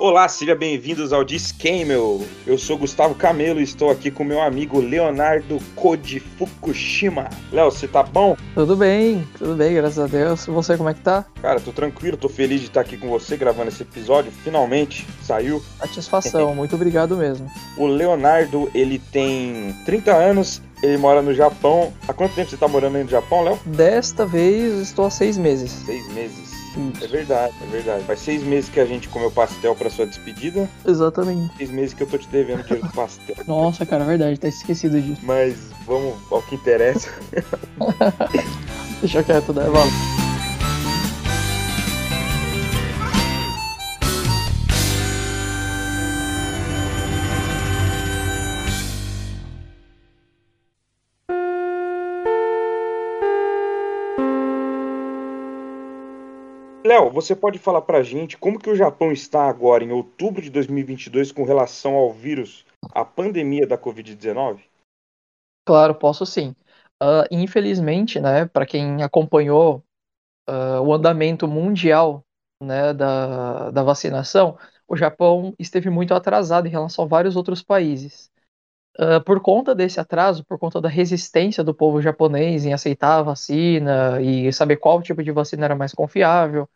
Olá, sejam bem-vindos ao Discamel. Eu sou Gustavo Camelo e estou aqui com meu amigo Leonardo Koji Fukushima. Léo, você tá bom? Tudo bem, tudo bem, graças a Deus. E você, como é que tá? Cara, tô tranquilo, tô feliz de estar aqui com você gravando esse episódio. Finalmente saiu. Satisfação, muito obrigado mesmo. O Leonardo, ele tem 30 anos, ele mora no Japão. Há quanto tempo você tá morando aí no Japão, Léo? Desta vez estou há seis meses. Seis meses. Isso. É verdade, é verdade. Faz seis meses que a gente comeu pastel pra sua despedida. Exatamente. Seis meses que eu tô te devendo dinheiro do pastel. Nossa, cara, é verdade, tá esquecido disso. Mas vamos ao que interessa. Deixa quieto, né? Vamos. Léo, você pode falar pra gente como que o Japão está agora em outubro de 2022 com relação ao vírus, a pandemia da Covid-19? Claro, posso sim. Ah, infelizmente, né, para quem acompanhou ah, o andamento mundial, né, da, da vacinação, o Japão esteve muito atrasado em relação a vários outros países. Ah, por conta desse atraso, por conta da resistência do povo japonês em aceitar a vacina e saber qual tipo de vacina era mais confiável,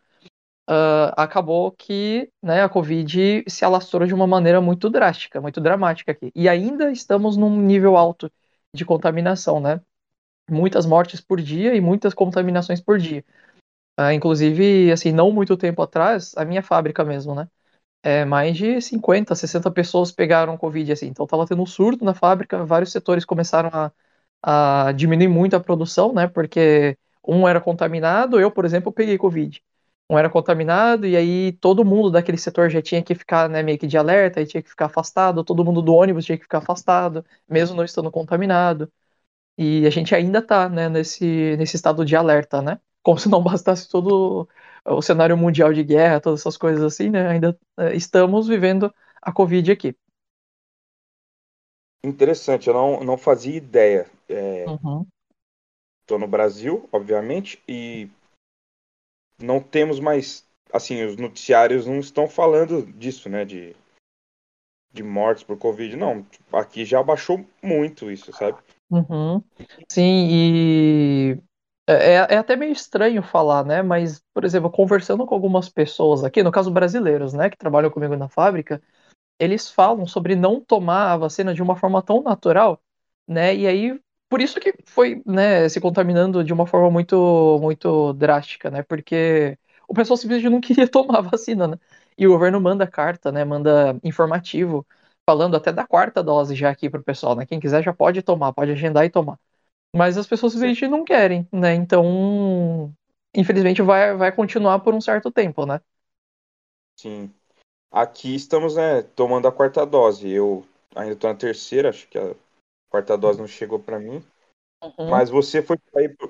ah, acabou que, né, a Covid se alastrou de uma maneira muito drástica, muito dramática aqui. E ainda estamos num nível alto de contaminação, né? Muitas mortes por dia e muitas contaminações por dia. Ah, inclusive, assim, não muito tempo atrás, a minha fábrica mesmo, né? É, mais de 50, 60 pessoas pegaram Covid, assim. Então tava tendo um surto na fábrica, vários setores começaram a, a diminuir muito a produção, né? Porque um era contaminado, eu, por exemplo, peguei Covid. Um era contaminado, e aí todo mundo daquele setor já tinha que ficar, né, meio que de alerta, e tinha que ficar afastado, todo mundo do ônibus tinha que ficar afastado, mesmo não estando contaminado. E a gente ainda tá, né, nesse, nesse estado de alerta, né? Como se não bastasse todo o cenário mundial de guerra, todas essas coisas assim, né? Ainda eh, estamos vivendo a Covid aqui. Interessante, eu não, não fazia ideia. É, Uhum. tô no Brasil, obviamente, e não temos mais. Assim, os noticiários não estão falando disso, né? De, de mortes por Covid. Não, aqui já baixou muito isso, sabe? Uhum. Sim, e é, é até meio estranho falar, né? Mas, por exemplo, conversando com algumas pessoas aqui, no caso brasileiros, né, que trabalham comigo na fábrica, eles falam sobre não tomar a vacina de uma forma tão natural, né? E aí, por isso que foi, né, se contaminando de uma forma muito, muito drástica, né? Porque o pessoal simplesmente não queria tomar a vacina, né? E o governo manda carta, né? Manda informativo falando até da quarta dose já aqui pro pessoal, né? Quem quiser já pode tomar, pode agendar e tomar. Mas as pessoas simplesmente não querem, né? Então, infelizmente vai, vai continuar por um certo tempo, né? Sim. Aqui estamos, né, tomando a quarta dose. Eu ainda tô na terceira, acho que a quarta dose não chegou pra mim. Uhum. Mas você foi,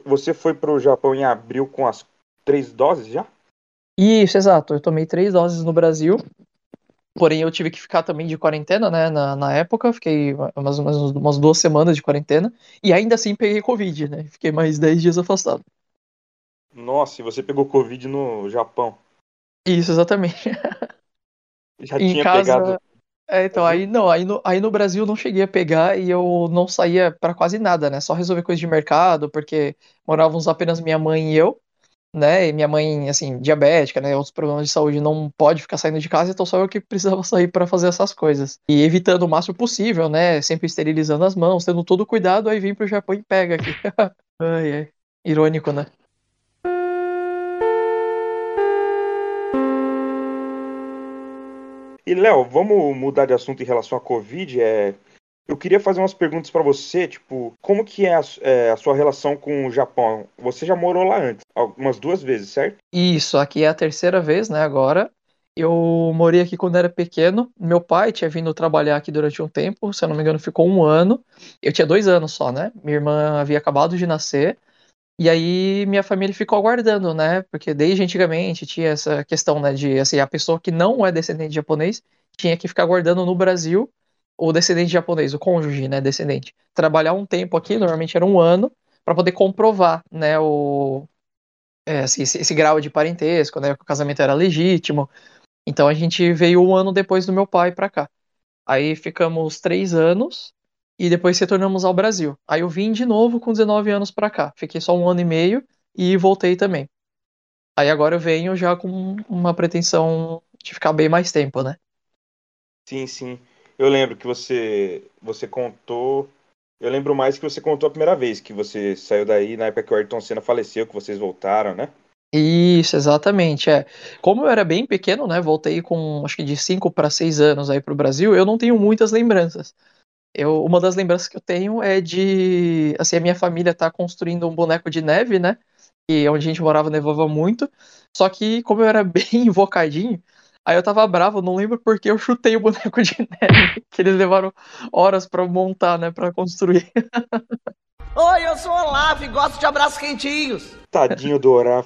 você foi pro Japão em abril com as três doses já? Isso, exato. Eu tomei três doses no Brasil, porém eu tive que ficar também de quarentena, né? Na, na época, fiquei umas, umas, umas duas semanas de quarentena e ainda assim peguei Covid, né? Fiquei mais 10 dias afastado. Nossa, e você pegou Covid no Japão. Isso, exatamente. Já Em tinha casa. pegado. É, então, aí não, aí no, aí no Brasil eu não cheguei a pegar e eu não saía pra quase nada, né? Só resolver coisa de mercado, porque morávamos apenas minha mãe e eu, né? E minha mãe, assim, diabética, né? Outros problemas de saúde, não pode ficar saindo de casa, então só eu que precisava sair pra fazer essas coisas. E evitando o máximo possível, né? Sempre esterilizando as mãos, tendo todo o cuidado, aí vim pro Japão e pega aqui. Ai, ai. Irônico, né? E Léo, vamos mudar de assunto em relação à Covid. É... Eu queria fazer umas perguntas pra você, tipo, como que é a, é, a sua relação com o Japão? Você já morou lá antes, algumas duas vezes, certo? Isso, aqui é a terceira vez, né, agora. Eu morei aqui quando era pequeno. Meu pai tinha vindo trabalhar aqui durante um tempo, se eu não me engano, ficou um ano. Eu tinha dois anos só, né? Minha irmã havia acabado de nascer. E aí minha família ficou aguardando, né? Porque desde antigamente tinha essa questão, né, de assim, a pessoa que não é descendente de japonês tinha que ficar aguardando no Brasil o descendente japonês, o cônjuge, né, descendente, trabalhar um tempo aqui, normalmente era um ano, para poder comprovar, né, o é, assim, esse, esse grau de parentesco, né, que o casamento era legítimo. Então a gente veio um ano depois do meu pai pra cá. Aí ficamos três anos e depois retornamos ao Brasil. Aí eu vim de novo com 19 anos pra cá. Fiquei só um ano e meio e voltei também. Aí agora eu venho já com uma pretensão de ficar bem mais tempo, né? Sim, sim. Eu lembro que você você contou. Eu lembro mais que você contou a primeira vez que você saiu daí, na época que o Ayrton Senna faleceu, que vocês voltaram, né? Isso, exatamente, é. Como eu era bem pequeno, né, voltei com acho que de 5 para 6 anos aí pro Brasil, eu não tenho muitas lembranças. Eu, uma das lembranças que eu tenho é de, assim, a minha família tá construindo um boneco de neve, né, e onde a gente morava nevava muito, só que como eu era bem invocadinho, aí eu tava bravo, não lembro porque eu chutei o boneco de neve, que eles levaram horas para montar, né, para construir. Oi, eu sou o Olaf e gosto de abraços quentinhos. Tadinho do Olaf.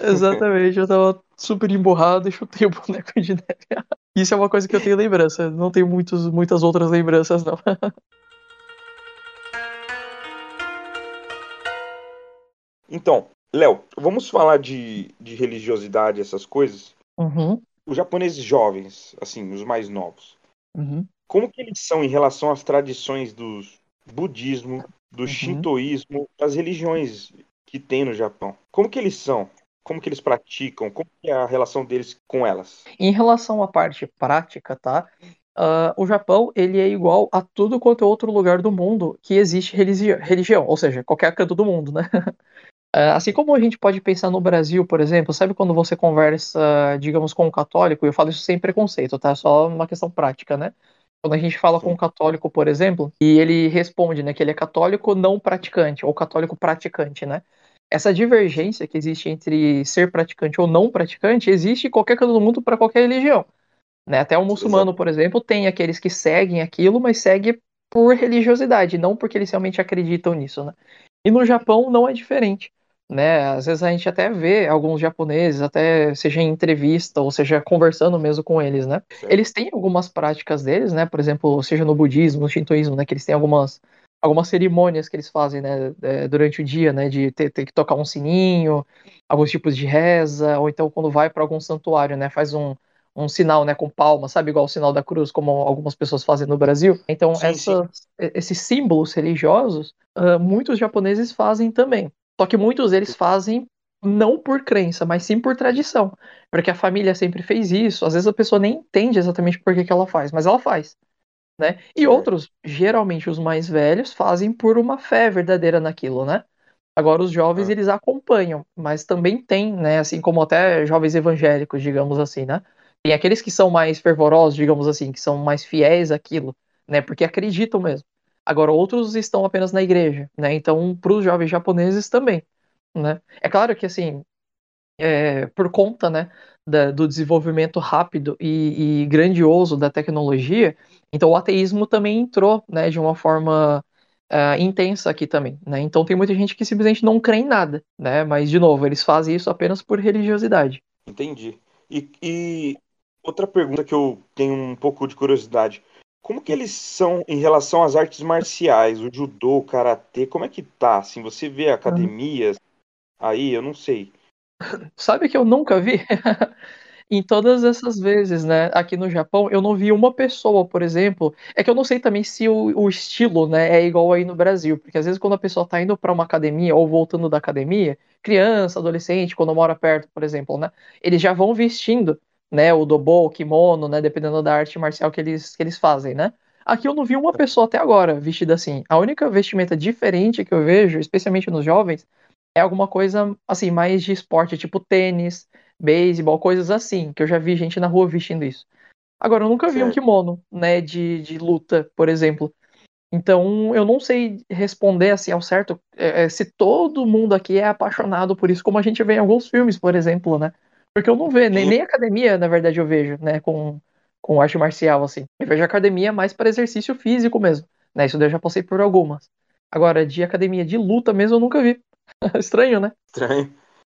Exatamente, eu tava super emburrado e chutei o boneco de neve. Isso é uma coisa que eu tenho lembrança, não tenho muitos, muitas outras lembranças, não. Então, Léo, vamos falar de, de religiosidade, essas coisas. Uhum, Os japoneses jovens, assim, os mais novos, uhum. como que eles são em relação às tradições do budismo, do Uhum. shintoísmo, das religiões que tem no Japão? Como que eles são? Como que eles praticam? Como é a relação deles com elas? Em relação à parte prática, tá? Ah, o Japão, ele é igual a tudo quanto é outro lugar do mundo que existe religi- religião, ou seja, qualquer canto do mundo, né? Ah, assim como a gente pode pensar no Brasil, por exemplo, sabe quando você conversa, digamos, com um católico, eu falo isso sem preconceito, tá? Só uma questão prática, né? Quando a gente fala com um católico, por exemplo, e ele responde, né, que ele é católico não praticante, ou católico praticante, né? Essa divergência que existe entre ser praticante ou não praticante existe em qualquer canto do mundo para qualquer religião. Né? Até o muçulmano, por exemplo, tem aqueles que seguem aquilo, mas segue por religiosidade, não porque eles realmente acreditam nisso, né? E no Japão não é diferente, né? Às vezes a gente até vê alguns japoneses, até seja em entrevista ou seja conversando mesmo com eles, né? Certo. Eles têm algumas práticas deles, né? Por exemplo, seja no budismo, no shintoísmo, né? Que eles têm algumas algumas cerimônias que eles fazem, né? é, durante o dia, né? De ter, ter que tocar um sininho, alguns tipos de reza, ou então quando vai para algum santuário, né? Faz um um sinal, né, com palma, sabe, igual o sinal da cruz, como algumas pessoas fazem no Brasil. Então, Sim, essas- esses símbolos religiosos, ah, muitos japoneses fazem também. Só que muitos deles fazem não por crença, mas sim por tradição. Porque a família sempre fez isso. Às vezes a pessoa nem entende exatamente por que, que ela faz, mas ela faz. Né? E Certo. outros, geralmente os mais velhos, fazem por uma fé verdadeira naquilo, né? Agora os jovens Ah. eles acompanham, mas também tem, né, assim como até jovens evangélicos, digamos assim, né? Tem aqueles que são mais fervorosos, digamos assim, que são mais fiéis àquilo, né, porque acreditam mesmo. Agora outros estão apenas na igreja, né? Então para os jovens japoneses também, né? É claro que assim, é, por conta, né, da- do desenvolvimento rápido e, e grandioso da tecnologia, então o ateísmo também entrou, né, de uma forma ah, intensa aqui também, né? Então tem muita gente que simplesmente não crê em nada, né? Mas de novo, eles fazem isso apenas por religiosidade. Entendi. E, e outra pergunta que eu tenho um pouco de curiosidade. Como que eles são em relação às artes marciais, o judô, o karatê, como é que tá? Assim, você vê academias aí, eu não sei. Sabe que eu nunca vi? Em todas essas vezes, né, aqui no Japão, eu não vi uma pessoa, por exemplo. É que eu não sei também se o, o estilo, né, é igual aí no Brasil, porque às vezes quando a pessoa tá indo pra uma academia ou voltando da academia, criança, adolescente, quando mora perto, por exemplo, né, eles já vão vestindo, né, o dobo, o kimono, né, dependendo da arte marcial que eles, que eles fazem, né. Aqui eu não vi uma pessoa até agora vestida assim. A única vestimenta diferente que eu vejo, especialmente nos jovens, é alguma coisa assim mais de esporte, tipo tênis, beisebol, coisas assim, que eu já vi gente na rua vestindo isso. Agora, eu nunca vi um kimono, né, de, de luta, por exemplo. Então, eu não sei responder assim ao certo é, é, se todo mundo aqui é apaixonado por isso, como a gente vê em alguns filmes, por exemplo, né? Porque eu não vejo, nem, nem academia, na verdade, eu vejo, né, com, com arte marcial, assim. Eu vejo academia mais para exercício físico mesmo, né? Isso daí eu já passei por algumas. Agora, de academia de luta mesmo, eu nunca vi. Estranho, né? Estranho.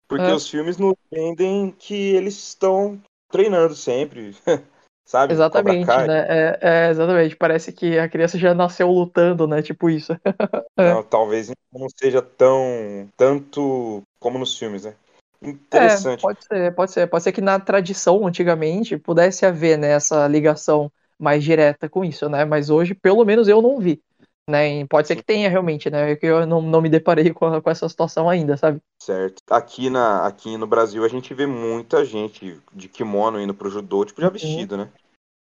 Porque É. os filmes nos vendem que eles estão treinando sempre. Sabe? Exatamente, né? É, é, exatamente. Parece que a criança já nasceu lutando, né? Tipo isso. É. Não, talvez não seja tão tanto como nos filmes, né? Interessante. É, pode ser, pode ser. Pode ser que na tradição, antigamente, pudesse haver né, essa ligação mais direta com isso, né? Mas hoje, pelo menos, eu não vi. Né? E pode ser que tenha realmente, né? Que eu não, não me deparei com, com essa situação ainda, sabe? Certo. Aqui, na, aqui no Brasil a gente vê muita gente de kimono indo pro judô, tipo, já Uhum. vestido, né?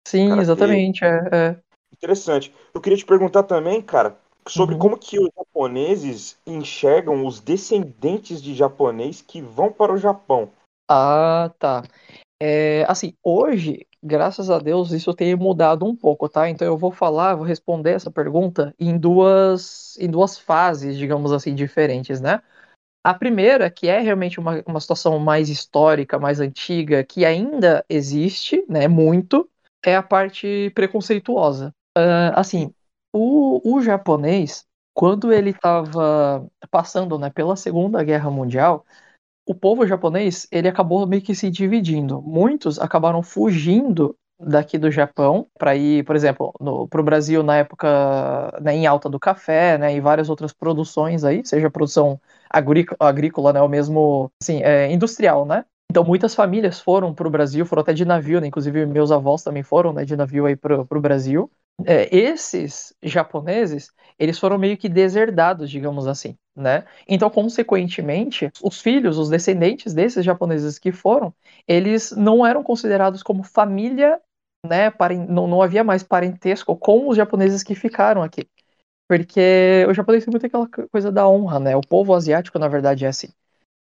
Sim, Karatê. exatamente. É, é. Interessante. Eu queria te perguntar também, cara, sobre Uhum. como que os japoneses enxergam os descendentes de japonês que vão para o Japão. Ah, tá. É, assim, hoje, graças a Deus, isso tem mudado um pouco, tá? Então eu vou falar, vou responder essa pergunta em duas, em duas fases, digamos assim, diferentes, né? A primeira, que é realmente uma, uma situação mais histórica, mais antiga, que ainda existe, né, muito, é a parte preconceituosa. Ah, assim, o, o japonês, quando ele estava passando, né, pela Segunda Guerra Mundial, o povo japonês, ele acabou meio que se dividindo. Muitos acabaram fugindo daqui do Japão para ir, por exemplo, para o Brasil na época né, em alta do café, né, e várias outras produções aí, seja produção agrícola, né, ou mesmo assim, é, industrial, né? Então muitas famílias foram para o Brasil, foram até de navio, né? Inclusive meus avós também foram né, de navio aí para o Brasil. É, esses japoneses, eles foram meio que deserdados, digamos assim, né? Então, consequentemente, os filhos, os descendentes desses japoneses que foram, eles não eram considerados como família, né? Não, não havia mais parentesco com os japoneses que ficaram aqui. Porque o japonês tem muito aquela coisa da honra, né? O povo asiático, na verdade, é assim.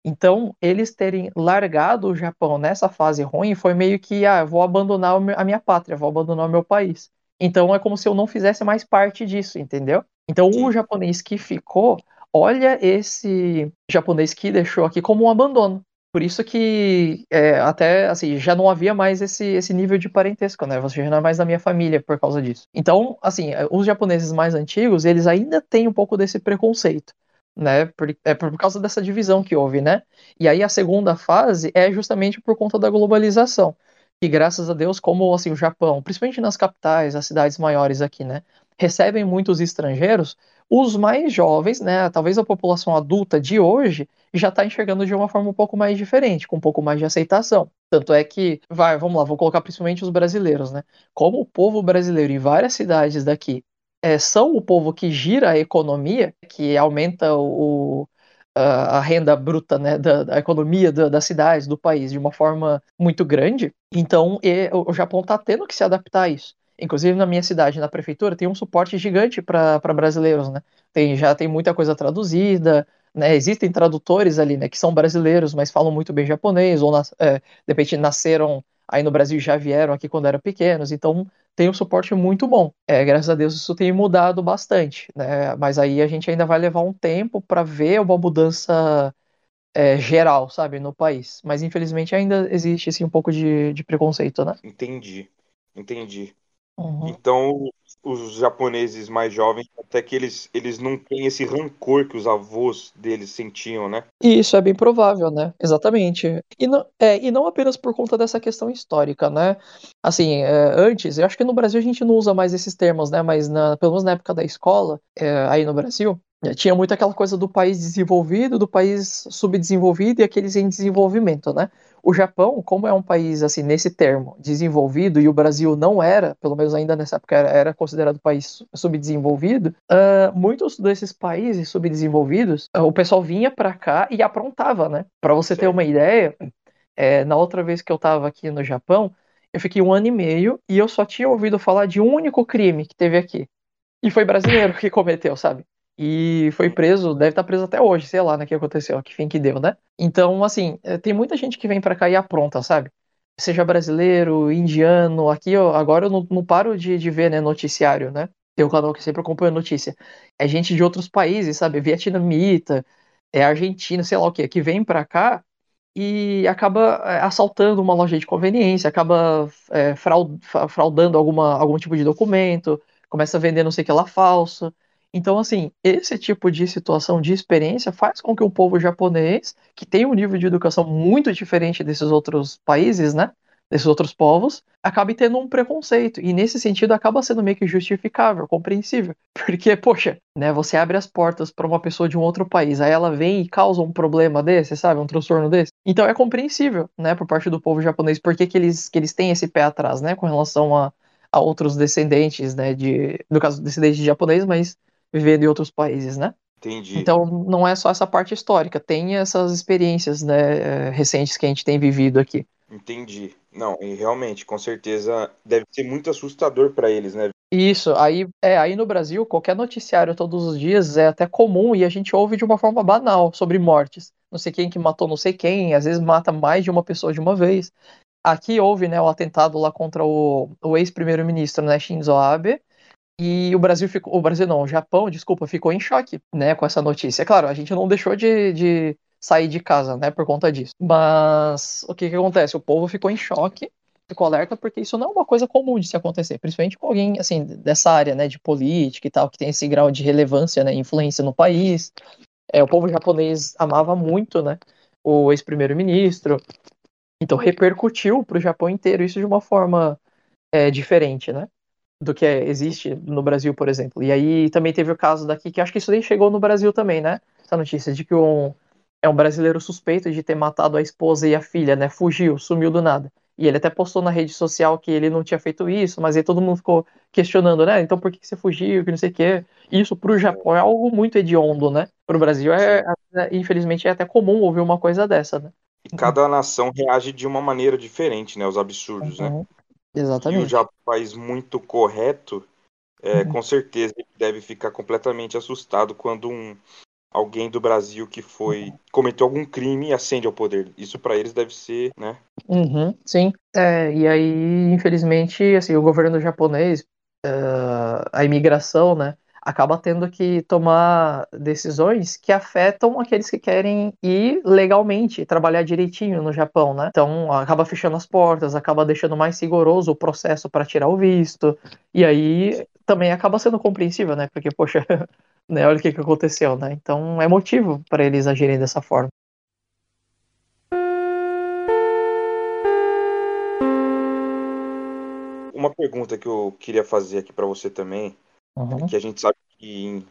Então, eles terem largado o Japão nessa fase ruim foi meio que, ah, vou abandonar a minha pátria, vou abandonar o meu país. Então, é como se eu não fizesse mais parte disso, entendeu? Então, o japonês que ficou, olha esse japonês que deixou aqui como um abandono. Por isso que é, até assim já não havia mais esse, esse nível de parentesco, né? Você já não é mais da minha família por causa disso. Então, assim, os japoneses mais antigos, eles ainda têm um pouco desse preconceito, né? Por, é por causa dessa divisão que houve, né? E aí a segunda fase é justamente por conta da globalização. Que graças a Deus, como assim, o Japão, principalmente nas capitais, as cidades maiores aqui, né? Recebem muitos estrangeiros, os mais jovens, né? Talvez a população adulta de hoje já está enxergando de uma forma um pouco mais diferente, com um pouco mais de aceitação. Tanto é que, vai, vamos lá, vou colocar principalmente os brasileiros, né? Como o povo brasileiro em várias cidades daqui é, são o povo que gira a economia, que aumenta o, a, a renda bruta né, da, da economia da, das cidades, do país, de uma forma muito grande, então e, o Japão está tendo que se adaptar a isso. Inclusive na minha cidade, na prefeitura, tem um suporte gigante para brasileiros, né? Tem, já tem muita coisa traduzida, né? Existem tradutores ali, né? Que são brasileiros, mas falam muito bem japonês, ou é, de repente nasceram aí no Brasil já vieram aqui quando eram pequenos, então tem um suporte muito bom. É, graças a Deus isso tem mudado bastante, né? Mas aí a gente ainda vai levar um tempo para ver uma mudança é, geral, sabe, no país. Mas infelizmente ainda existe assim, um pouco de, de preconceito, né? Entendi, entendi. Uhum. Então, os japoneses mais jovens, até que eles, eles não têm esse rancor que os avós deles sentiam, né? Isso é bem provável, né? Exatamente. E não, é, e não apenas por conta dessa questão histórica, né? Assim, é, antes, eu acho que no Brasil a gente não usa mais esses termos, né? Mas na, pelo menos na época da escola, é, aí no Brasil, tinha muito aquela coisa do país desenvolvido, do país subdesenvolvido e aqueles em desenvolvimento, né? O Japão, como é um país, assim, nesse termo, desenvolvido, e o Brasil não era, pelo menos ainda nessa época era, era considerado país subdesenvolvido, uh, muitos desses países subdesenvolvidos, uh, o pessoal vinha para cá e aprontava, né? Para você ter uma ideia, é, na outra vez que eu estava aqui no Japão, eu fiquei um ano e meio e eu só tinha ouvido falar de um único crime que teve aqui. E foi brasileiro que cometeu, sabe? E foi preso, deve estar preso até hoje, sei lá, né, que aconteceu, que fim que deu, né? Então, assim, tem muita gente que vem para cá e apronta, sabe? Seja brasileiro, indiano, aqui eu, agora eu não, não paro de, de, ver, né, noticiário, né? Tem um canal que sempre acompanha notícia. É gente de outros países, sabe? Vietnamita, é argentino, sei lá o que, que vem para cá e acaba assaltando uma loja de conveniência, acaba é, fraudando alguma, algum tipo de documento, começa a vender não sei o que lá falso. Então, assim, esse tipo de situação de experiência faz com que o povo japonês, que tem um nível de educação muito diferente desses outros países, né? desses outros povos, acabe tendo um preconceito. E nesse sentido acaba sendo meio que justificável, compreensível. Porque, poxa, né, você abre as portas para uma pessoa de um outro país, aí ela vem e causa um problema desse, sabe? Um transtorno desse. Então é compreensível, né, por parte do povo japonês, por que, que, eles, que eles têm esse pé atrás, né, com relação a, a outros descendentes, né, de, no caso, descendentes de japonês, mas vivendo em outros países, né? Entendi. Então não é só essa parte histórica, tem essas experiências né, recentes que a gente tem vivido aqui. Entendi. Não, e realmente, com certeza deve ser muito assustador para eles, né? Isso, aí, é, aí no Brasil, qualquer noticiário todos os dias é até comum e a gente ouve de uma forma banal sobre mortes. Não sei quem que matou não sei quem, às vezes mata mais de uma pessoa de uma vez. Aqui houve né, o atentado lá contra o, o ex-primeiro-ministro né, Shinzo Abe, e o Brasil ficou. O Brasil não, o Japão, desculpa, ficou em choque, né, com essa notícia. Claro, a gente não deixou de, de sair de casa, né, por conta disso. Mas o que que acontece? O povo ficou em choque, ficou alerta, porque isso não é uma coisa comum de se acontecer, principalmente com alguém, assim, dessa área, né, de política e tal, que tem esse grau de relevância, né, influência no país. É, o povo japonês amava muito, né, o ex-primeiro-ministro, então repercutiu para o Japão inteiro isso de uma forma é, diferente, né? Do que existe no Brasil, por exemplo. E aí também teve o caso daqui, que acho que isso nem chegou no Brasil também, né? Essa notícia de que um, é um brasileiro suspeito de ter matado a esposa e a filha, né? Fugiu, sumiu do nada. E ele até postou na rede social que ele não tinha feito isso, mas aí todo mundo ficou questionando, né? Então por que você fugiu, que não sei o quê. Isso pro Japão é algo muito hediondo, né? Pro Brasil é, é, infelizmente, é até comum ouvir uma coisa dessa, né? E cada nação reage de uma maneira diferente, né? Os absurdos, né? uhum. né? Exatamente. E o Japão é um país muito correto, é, uhum. com certeza ele deve ficar completamente assustado quando um alguém do Brasil que foi cometeu algum crime ascende ao poder. Isso para eles deve ser, né? Uhum, sim. É, e aí, infelizmente, assim, o governo japonês, uh, a imigração, né, acaba tendo que tomar decisões que afetam aqueles que querem ir legalmente, trabalhar direitinho no Japão, né? Então acaba fechando as portas, acaba deixando mais rigoroso o processo para tirar o visto, e aí também acaba sendo compreensível, né? Porque, poxa, né, olha o que, que aconteceu, né? Então é motivo para eles agirem dessa forma. Uma pergunta que eu queria fazer aqui para você também Uhum. Que a gente sabe que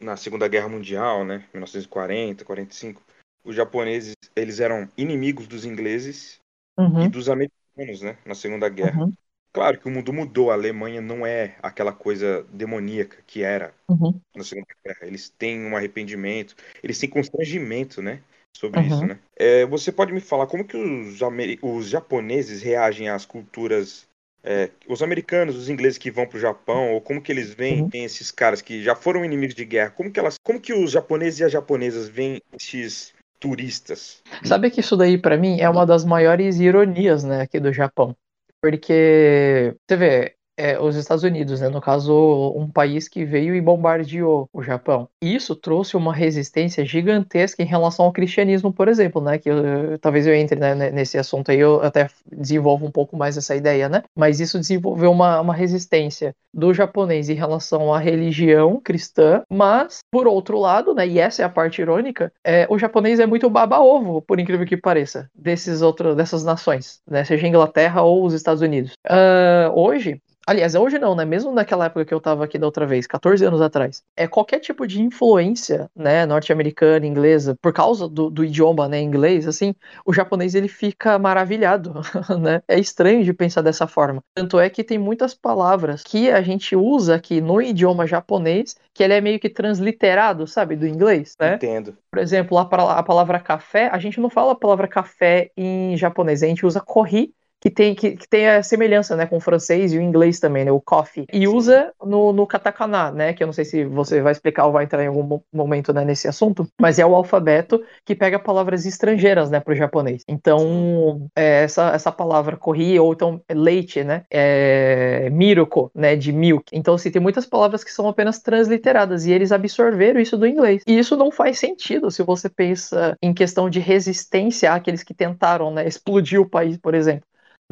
na Segunda Guerra Mundial, né, 1940, 45, os japoneses eles eram inimigos dos ingleses uhum. e dos americanos, né, na Segunda Guerra. Uhum. Claro que o mundo mudou, a Alemanha não é aquela coisa demoníaca que era uhum. na Segunda Guerra. Eles têm um arrependimento, eles têm constrangimento, né, sobre isso, uhum. né? É, você pode me falar como que os, os japoneses reagem às culturas é, os americanos, os ingleses que vão para o Japão, ou como que eles veem uhum. esses caras que já foram inimigos de guerra, como que elas, como que os japoneses e as japonesas veem esses turistas? Sabe que isso daí para mim é uma das maiores ironias, né, aqui do Japão, porque você vê, é, os Estados Unidos, né? No caso, um país que veio e bombardeou o Japão. Isso trouxe uma resistência gigantesca em relação ao cristianismo, por exemplo, né? Que eu, talvez eu entre né, nesse assunto aí, eu até desenvolvo um pouco mais essa ideia, né? Mas isso desenvolveu uma, uma resistência do japonês em relação à religião cristã, mas, por outro lado, né? E essa é a parte irônica, é, o japonês é muito baba-ovo, por incrível que pareça, desses outros, dessas nações, né? Seja Inglaterra ou os Estados Unidos. Uh, hoje, Aliás, hoje não, né? Mesmo naquela época que eu tava aqui da outra vez, 14 anos atrás. É qualquer tipo de influência, né, norte-americana, inglesa, por causa do, do, idioma, né, inglês, assim, o japonês ele fica maravilhado, né? É estranho de pensar dessa forma. Tanto é que tem muitas palavras que a gente usa aqui no idioma japonês que ele é meio que transliterado, sabe, do inglês, né? Entendo. Por exemplo, a, a palavra café, a gente não fala a palavra café em japonês, a gente usa corri que tem, que, que tem a semelhança né, com o francês e o inglês também, né, o coffee. E usa no, no katakana, né, que eu não sei se você vai explicar ou vai entrar em algum momento né, nesse assunto, mas é o alfabeto que pega palavras estrangeiras né, para o japonês. Então, é, essa, essa palavra corri, ou então leite, né, é miruko, né, de milk. Então, assim, tem muitas palavras que são apenas transliteradas e eles absorveram isso do inglês. E isso não faz sentido se você pensa em questão de resistência àqueles que tentaram né, explodir o país, por exemplo.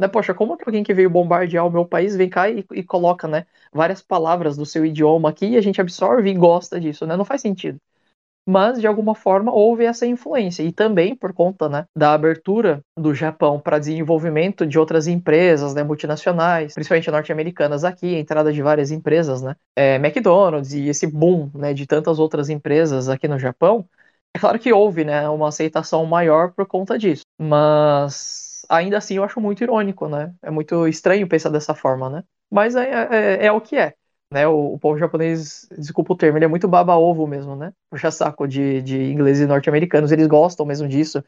Né, poxa, como que alguém que veio bombardear o meu país vem cá e, e, coloca, né, várias palavras do seu idioma aqui e a gente absorve e gosta disso, né? Não faz sentido. mas de alguma forma houve essa influência e também por conta né, da abertura do Japão para desenvolvimento de outras empresas né, multinacionais, principalmente norte-americanas aqui, a entrada de várias empresas, né, é, McDonald's e esse boom né, de tantas outras empresas aqui no Japão, é claro que houve né, uma aceitação maior por conta disso, mas ainda assim eu acho muito irônico, né? É muito estranho pensar dessa forma, né? Mas é, é, é o que é né? O, o, povo japonês, desculpa o termo, ele é muito baba-ovo mesmo, né? Puxa saco de, de ingleses e norte-americanos, eles gostam mesmo disso,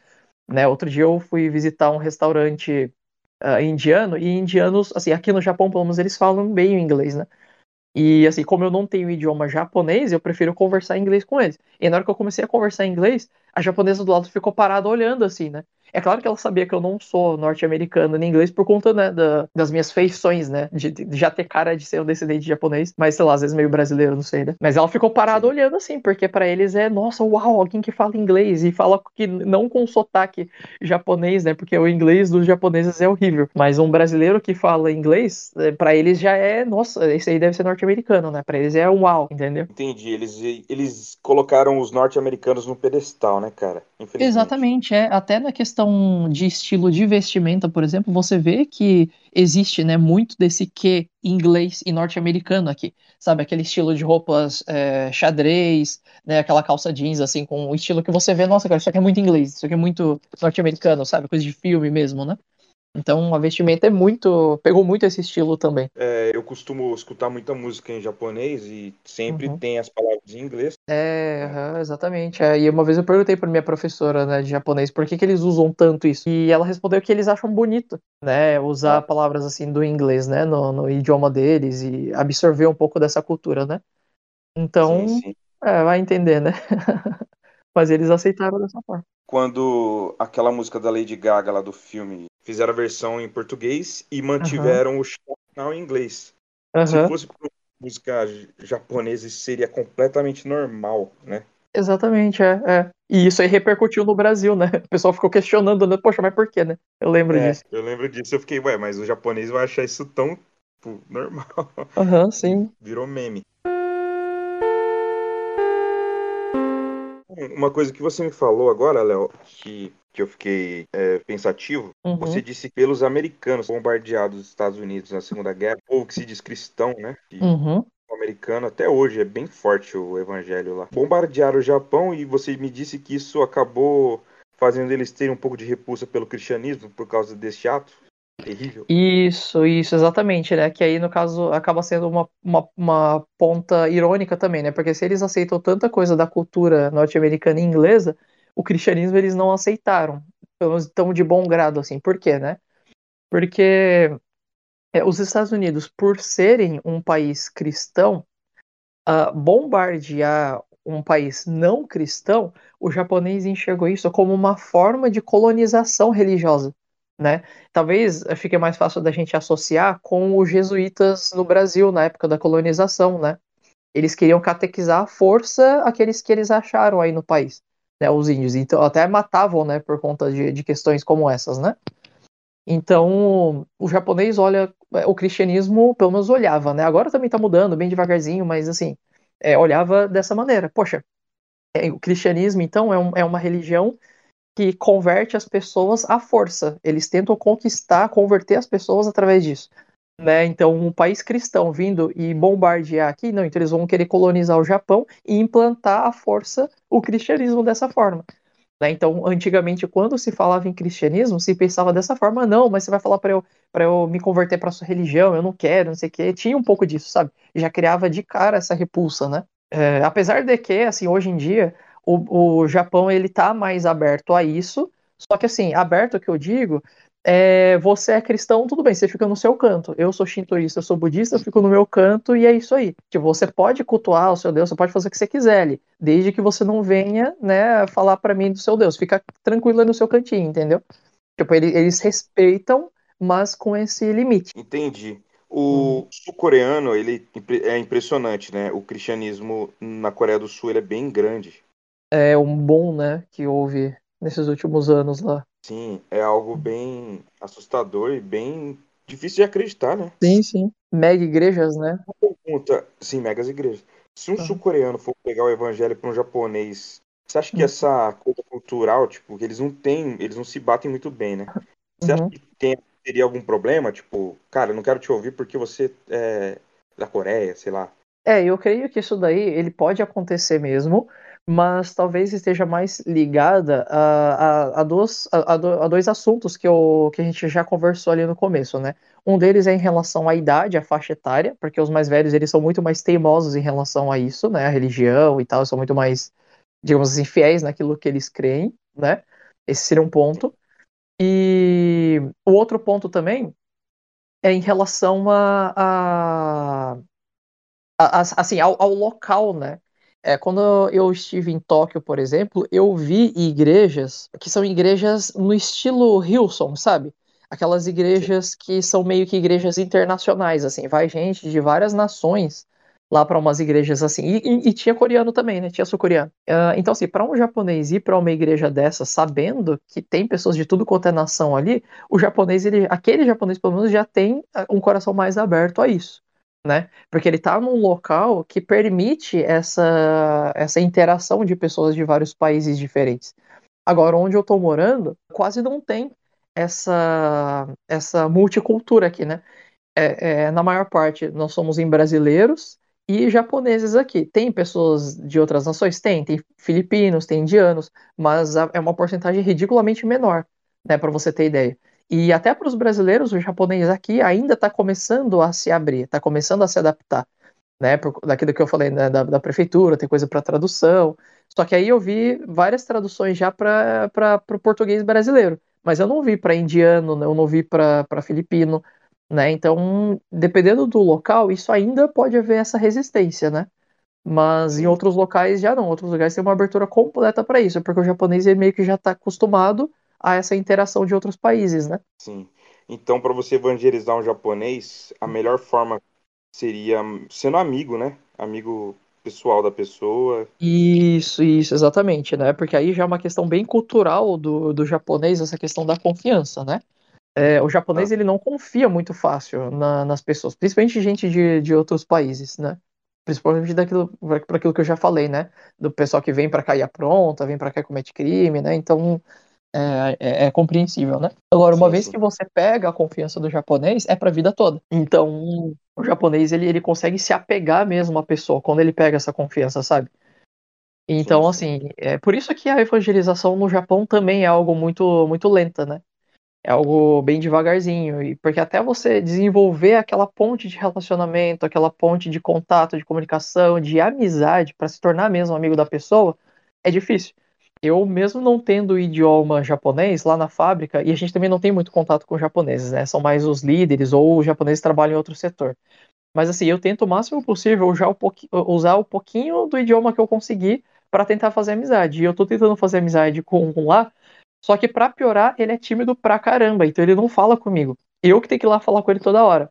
né? Outro dia eu fui visitar um restaurante uh, indiano, e indianos, assim, aqui no Japão, pelo menos, eles falam bem o inglês, né? E assim, como eu não tenho idioma japonês, eu prefiro conversar em inglês com eles. E na hora que eu comecei a conversar em inglês, a japonesa do lado ficou parada olhando assim, né? É claro que ela sabia que eu não sou norte-americana nem inglês por conta né, da, das minhas feições, né? De, de, já ter cara de ser um descendente japonês, mas sei lá, às vezes meio brasileiro, não sei, né? Mas ela ficou parada olhando assim, porque para eles é, nossa, uau, alguém que fala inglês e fala que não com sotaque japonês, né? Porque o inglês dos japoneses é horrível. Mas um brasileiro que fala inglês, é, para eles já é, nossa, esse aí deve ser norte-americano, né? Para eles é uau, entendeu? Entendi. Eles, eles colocaram os norte-americanos no pedestal, né, cara? Exatamente, é. Até na questão de estilo de vestimenta, por exemplo, você vê que existe, né, muito desse que inglês e norte-americano aqui, sabe? Aquele estilo de roupas é, xadrez, né, aquela calça jeans, assim, com o estilo que você vê, nossa, cara, isso aqui é muito inglês, isso aqui é muito norte-americano, sabe? Coisa de filme mesmo, né? Então a vestimenta é muito. pegou muito esse estilo também. É, eu costumo escutar muita música em japonês e sempre uhum. tem as palavras em inglês. É, uhum, exatamente. É, e uma vez eu perguntei para minha professora né, de japonês por que, que eles usam tanto isso. E ela respondeu que eles acham bonito, né? Usar ah. palavras assim do inglês, né? No, no, idioma deles e absorver um pouco dessa cultura, né? Então, sim, sim. É, vai entender, né? Mas eles aceitaram dessa forma. Quando aquela música da Lady Gaga lá do filme fizeram a versão em português e mantiveram uhum. o final em inglês. Uhum. Se fosse música japonesa, isso seria completamente normal, né? Exatamente, é, é. E isso aí repercutiu no Brasil, né? O pessoal ficou questionando, né? Poxa, mas por quê, né? Eu lembro é, disso. Eu lembro disso, eu fiquei, ué, mas o japonês vai achar isso tão tipo, normal. Aham, uhum, sim. Virou meme. Uma coisa que você me falou agora, Léo, que, que eu fiquei é, pensativo, uhum. você disse que pelos americanos bombardeados os Estados Unidos na Segunda Guerra, ou que se diz cristão, né? E uhum. Americano até hoje é bem forte o evangelho lá. Bombardearam o Japão e você me disse que isso acabou fazendo eles terem um pouco de repulsa pelo cristianismo por causa desse ato terrível. Isso, isso, exatamente, né? Que aí, no caso, acaba sendo uma, uma, uma, ponta irônica também, né? Porque se eles aceitam tanta coisa da cultura norte-americana e inglesa, o cristianismo eles não aceitaram. Pelo menos tão de bom grado, assim. Por quê, né? Porque é, os Estados Unidos, por serem um país cristão, uh, bombardear um país não cristão, o japonês enxergou isso como uma forma de colonização religiosa né? Talvez fique mais fácil da gente associar com os jesuítas no Brasil na época da colonização, né? Eles queriam catequizar à força aqueles que eles acharam aí no país, né? Os índios. Então até matavam, né? Por conta de, de questões como essas, né? Então o japonês olha o cristianismo, pelo menos olhava, né? Agora também tá mudando bem devagarzinho, mas assim é, olhava dessa maneira. Poxa, é, o cristianismo então é, um, é uma religião que converte as pessoas à força. Eles tentam conquistar, converter as pessoas através disso. Né? Então, um país cristão vindo e bombardear aqui, não, então eles vão querer colonizar o Japão e implantar à força o cristianismo dessa forma. Né? Então, antigamente, quando se falava em cristianismo, se pensava dessa forma, não, mas você vai falar para eu, eu me converter para sua religião, eu não quero, não sei o quê. Tinha um pouco disso, sabe? Já criava de cara essa repulsa, né? É, apesar de que, assim, hoje em dia, o, o Japão ele tá mais aberto a isso. Só que assim, aberto que eu digo, é, você é cristão, tudo bem, você fica no seu canto. Eu sou shintoísta, eu sou budista, eu fico no meu canto e é isso aí. Tipo, você pode cultuar o seu Deus, você pode fazer o que você quiser ali, desde que você não venha, né, falar para mim do seu Deus. Fica tranquilo no seu cantinho, entendeu? Tipo, ele, eles respeitam, mas com esse limite. Entendi. O hum. sul-coreano, ele é impressionante, né? O cristianismo na Coreia do Sul ele é bem grande é um bom, né, que houve nesses últimos anos lá. Sim, é algo bem assustador e bem difícil de acreditar, né? Sim, sim. Mega igrejas, né? Uma pergunta, sim, megas igrejas. Se um sul-coreano for pegar o evangelho para um japonês Você acha que Uhum. essa coisa cultural, tipo, que eles não têm, eles não se batem muito bem, né? Você acha Uhum. que tem, teria algum problema? Tipo, cara, eu não quero te ouvir porque você é da Coreia, sei lá. É, eu creio que isso daí ele pode acontecer mesmo, mas talvez esteja mais ligada a, a, a, dois, a, a do- a dois assuntos que, eu, que a gente já conversou ali no começo, né? Um deles é em relação à idade, à faixa etária, porque os mais velhos eles são muito mais teimosos em relação a isso, né? A religião e tal, são muito mais, digamos assim, fiéis naquilo que eles creem, né? Esse seria um ponto. E o outro ponto também é em relação a, a- a- assim, ao, ao local, né? É, quando eu estive em Tóquio, por exemplo, eu vi igrejas que são igrejas no estilo Hillsong, sabe? Aquelas igrejas que são meio que igrejas internacionais, assim, vai gente de várias nações lá para umas igrejas assim. E, e- e tinha coreano também, né? Tinha sul-coreano. Ah, então, assim, para um japonês ir para uma igreja dessa, sabendo que tem pessoas de tudo quanto é nação ali, o japonês, ele, aquele japonês, pelo menos, já tem ah, um coração mais aberto a isso, né? Porque ele está num local que permite essa, essa interação de pessoas de vários países diferentes. Agora, onde eu estou morando, quase não tem essa, essa multicultura aqui, né? É, é, na maior parte, nós somos em brasileiros e japoneses aqui. Tem pessoas de outras nações? Tem. Tem filipinos, tem indianos, mas é uma porcentagem ridiculamente menor, né? Para você ter ideia. E até para os brasileiros, o japonês aqui ainda está começando a se abrir, está começando a se adaptar, né? Por, daquilo que eu falei, né, da, da prefeitura, tem coisa para tradução. Só que aí eu vi várias traduções já para o português brasileiro, mas eu não vi para indiano, né, eu não vi para filipino, né? Então, dependendo do local, isso ainda pode haver essa resistência, né? Mas em outros locais já não. Outros lugares tem uma abertura completa para isso, porque o japonês meio que já está acostumado a essa interação de outros países, né? Sim. Então, para você evangelizar um japonês, a melhor forma seria sendo amigo, né? Amigo pessoal da pessoa. Isso, isso, exatamente, né? Porque aí já é uma questão bem cultural do, do japonês, essa questão da confiança, né? É, o japonês ele não confia muito fácil na- nas pessoas, principalmente gente de, de outros países, né? Principalmente daquilo para aquilo que eu já falei, né? Do pessoal que vem para cá e apronta, vem para cá e comete crime, né? Então é, é, é compreensível, né? Agora, uma Sim, vez sim. que você pega a confiança do japonês, é para a vida toda. Então, o japonês ele, ele consegue se apegar mesmo à pessoa quando ele pega essa confiança, sabe? Então, sim. assim, é por isso que a evangelização no Japão também é algo muito, muito lenta, né? É algo bem devagarzinho, e porque até você desenvolver aquela ponte de relacionamento, aquela ponte de contato, de comunicação, de amizade, para se tornar mesmo amigo da pessoa, é difícil. Eu, mesmo não tendo o idioma japonês lá na fábrica, e a gente também não tem muito contato com japoneses, né? São mais os líderes ou os japoneses trabalham em outro setor. Mas assim, eu tento o máximo possível usar o, pouquinho do idioma que eu conseguir para tentar fazer amizade. E eu tô tentando fazer amizade com um lá, só que pra piorar, ele é tímido pra caramba, então ele não fala comigo. Eu que tenho que ir lá falar com ele toda hora.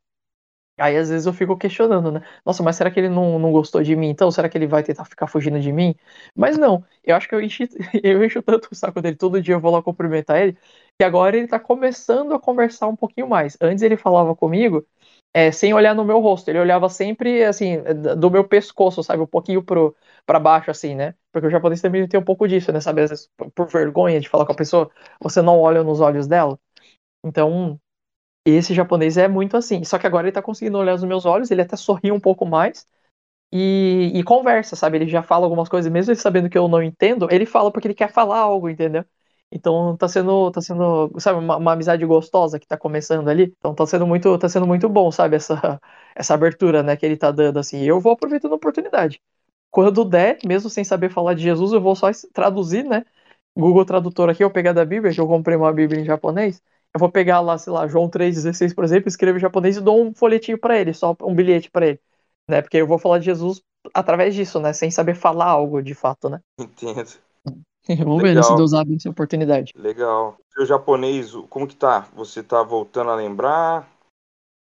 Aí às vezes eu fico questionando, né? Nossa, mas será que ele não, não gostou de mim? Então, será que ele vai tentar ficar fugindo de mim? Mas não, eu acho que eu enchi, eu encho tanto o saco dele, todo dia eu vou lá cumprimentar ele, que agora ele tá começando a conversar um pouquinho mais. Antes ele falava comigo, é, sem olhar no meu rosto, ele olhava sempre, assim, do meu pescoço, sabe? Um pouquinho pro, pra baixo, assim, né? Porque o japonês também tem um pouco disso, né? Sabe? Às vezes, por vergonha de falar com a pessoa, você não olha nos olhos dela. Então, esse japonês é muito assim. Só que agora ele tá conseguindo olhar nos meus olhos, ele até sorri um pouco mais e, e conversa, sabe? Ele já fala algumas coisas, mesmo ele sabendo que eu não entendo, ele fala porque ele quer falar algo, entendeu? Então tá sendo, tá sendo, sabe, uma, uma amizade gostosa que tá começando ali. Então tá sendo muito, tá sendo muito bom, sabe, essa, essa abertura, né, que ele tá dando, assim. Eu vou aproveitando a oportunidade. Quando der, mesmo sem saber falar de Jesus, eu vou só traduzir, né? Google Tradutor aqui, eu pegar da Bíblia, que eu comprei uma Bíblia em japonês. Eu vou pegar lá, sei lá, João 3,16, por exemplo, escrevo em japonês e dou um folhetinho para ele, só um bilhete para ele, né? Porque eu vou falar de Jesus através disso, né? Sem saber falar algo de fato, né? Entendo. Vamos ver se Deus abre essa oportunidade. Legal. O japonês, como que tá? Você tá voltando a lembrar?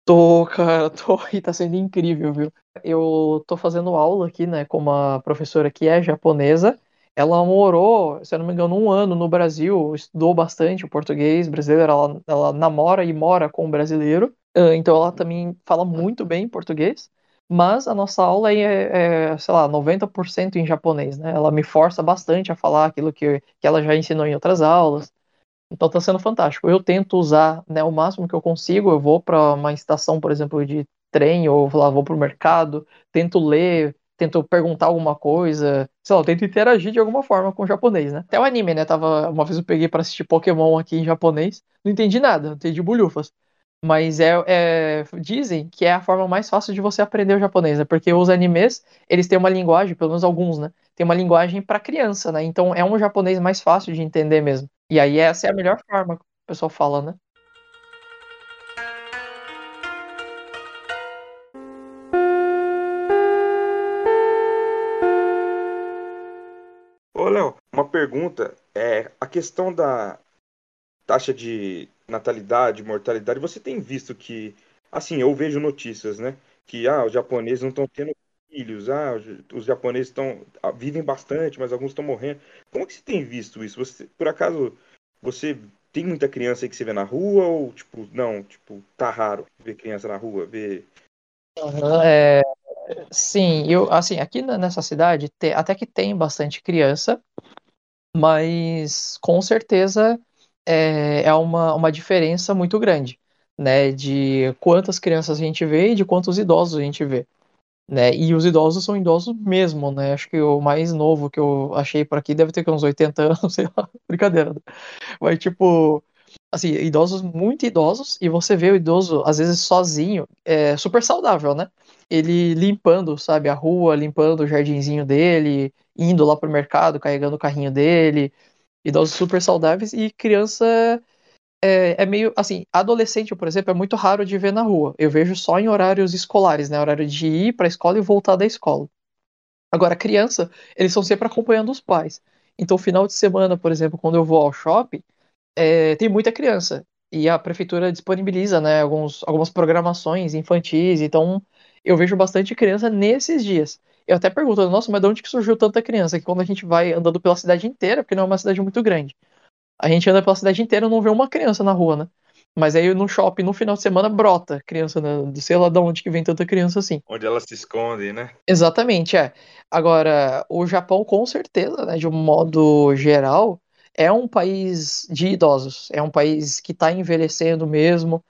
Tô, cara, tô e tá sendo incrível, viu? Eu tô fazendo aula aqui, né, com uma professora que é japonesa. Ela morou, se eu não me engano, um ano no Brasil, estudou bastante o português brasileiro. Ela, ela namora e mora com um brasileiro, então ela também fala muito bem português. mas a nossa aula é, é sei lá, 90% em japonês, né? Ela me força bastante a falar aquilo que, que ela já ensinou em outras aulas. Então está sendo fantástico. Eu tento usar né, o máximo que eu consigo. Eu vou para uma estação, por exemplo, de trem, ou lá vou para o mercado, tento ler, tento perguntar alguma coisa, sei lá, eu tento interagir de alguma forma com o japonês, né? Até o anime, né? Tava, uma vez eu peguei para assistir Pokémon aqui em japonês, não entendi nada, não entendi bulhufas. Mas é, é, dizem que é a forma mais fácil de você aprender o japonês, né? Porque os animes, eles têm uma linguagem, pelo menos alguns, né? Tem uma linguagem para criança, né? Então é um japonês mais fácil de entender mesmo. E aí essa é a melhor forma que o pessoal fala, né? Léo, uma pergunta. É, a questão da taxa de natalidade, mortalidade, você tem visto que, assim, eu vejo notícias, né? Que ah, os japoneses não estão tendo filhos, ah, os japoneses estão ah, vivem bastante, mas alguns estão morrendo. Como que você tem visto isso? Você, por acaso, você tem muita criança que você vê na rua ou tipo, não, tipo, tá raro ver criança na rua, ver é, sim, eu assim, aqui nessa cidade te, até que tem bastante criança, mas com certeza é, é uma, uma diferença muito grande, né? De quantas crianças a gente vê e de quantos idosos a gente vê. Né? E os idosos são idosos mesmo, né? Acho que o mais novo que eu achei por aqui deve ter uns 80 anos, sei lá, brincadeira. Mas, tipo, assim, idosos muito idosos, e você vê o idoso, às vezes, sozinho, é super saudável, né? Ele limpando, sabe, a rua, limpando o jardinzinho dele, indo lá pro mercado, carregando o carrinho dele, idosos super saudáveis, e criança é, é, meio, assim, adolescente, por exemplo, é muito raro de ver na rua. Eu vejo só em horários escolares, né? Horário de ir pra escola e voltar da escola. Agora, criança, eles estão sempre acompanhando os pais. Então, final de semana, por exemplo, quando eu vou ao shopping, é, tem muita criança. E a prefeitura disponibiliza né, alguns, algumas programações infantis, então eu vejo bastante criança nesses dias. Eu até pergunto, nossa, mas de onde que surgiu tanta criança? Que quando a gente vai andando pela cidade inteira, porque não é uma cidade muito grande, a gente anda pela cidade inteira e não vê uma criança na rua, né? Mas aí no shopping, no final de semana, brota criança, né? Sei lá de onde que vem tanta criança assim. Onde ela se esconde, né? Exatamente, é. Agora, o Japão, com certeza, né, de um modo geral, é um país de idosos, é um país que está envelhecendo mesmo.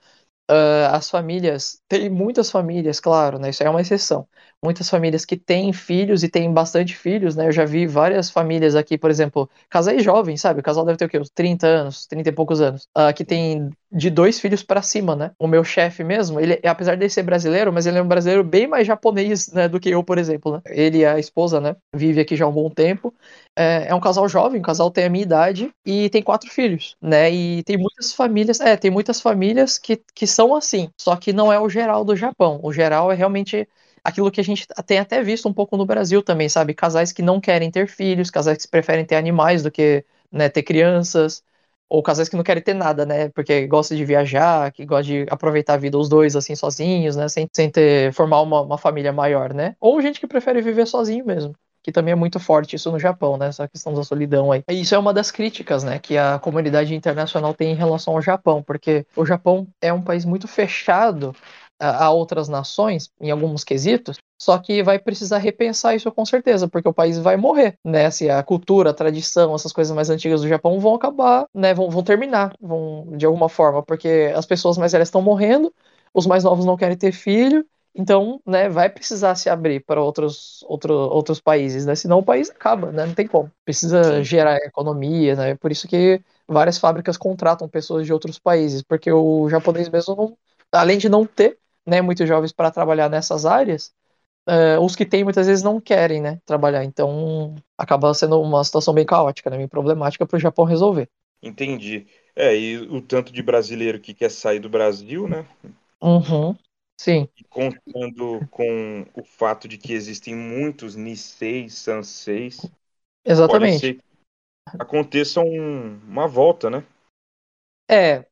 Uh, as famílias, tem muitas famílias, claro, né? Isso é uma exceção. Muitas famílias que têm filhos e têm bastante filhos, né? Eu já vi várias famílias aqui, por exemplo, casais jovens, sabe? O casal deve ter o quê? Uns 30 anos, 30 e poucos anos. Uh, que tem de dois filhos para cima, né? O meu chefe mesmo, ele, apesar de ser brasileiro, mas ele é um brasileiro bem mais japonês, né, do que eu, por exemplo, né? Ele e a esposa, né, vive aqui já há um bom tempo. É, é um casal jovem, o casal tem a minha idade e tem quatro filhos, né? E tem muitas famílias, é, tem muitas famílias que, que são assim, só que não é o geral do Japão. O geral é realmente aquilo que a gente tem até visto um pouco no Brasil também, sabe? Casais que não querem ter filhos, casais que preferem ter animais do que né, ter crianças ou casais que não querem ter nada, né? Porque gosta de viajar, que gosta de aproveitar a vida os dois assim sozinhos, né? Sem, sem ter formar uma, uma família maior, né? Ou gente que prefere viver sozinho mesmo que também é muito forte isso no Japão, né? Essa questão da solidão aí. Isso é uma das críticas, né, que a comunidade internacional tem em relação ao Japão, porque o Japão é um país muito fechado a, a outras nações em alguns quesitos, só que vai precisar repensar isso com certeza, porque o país vai morrer, né? Se a cultura, a tradição, essas coisas mais antigas do Japão vão acabar, né? Vão, vão terminar, vão de alguma forma, porque as pessoas mais velhas estão morrendo, os mais novos não querem ter filho, então, né, vai precisar se abrir para outros, outro, outros países, né? Senão o país acaba, né? Não tem como. Precisa Sim. gerar economia, né? Por isso que várias fábricas contratam pessoas de outros países, porque o japonês mesmo, não, além de não ter né, muitos jovens para trabalhar nessas áreas, uh, os que têm muitas vezes não querem, né, trabalhar. Então acaba sendo uma situação bem caótica, né, bem problemática para o Japão resolver. Entendi. É, e o tanto de brasileiro que quer sair do Brasil, né? Uhum. Sim. E contando com o fato de que existem muitos Niseis, Sanseis. Exatamente. Aconteça um, uma volta, né? É,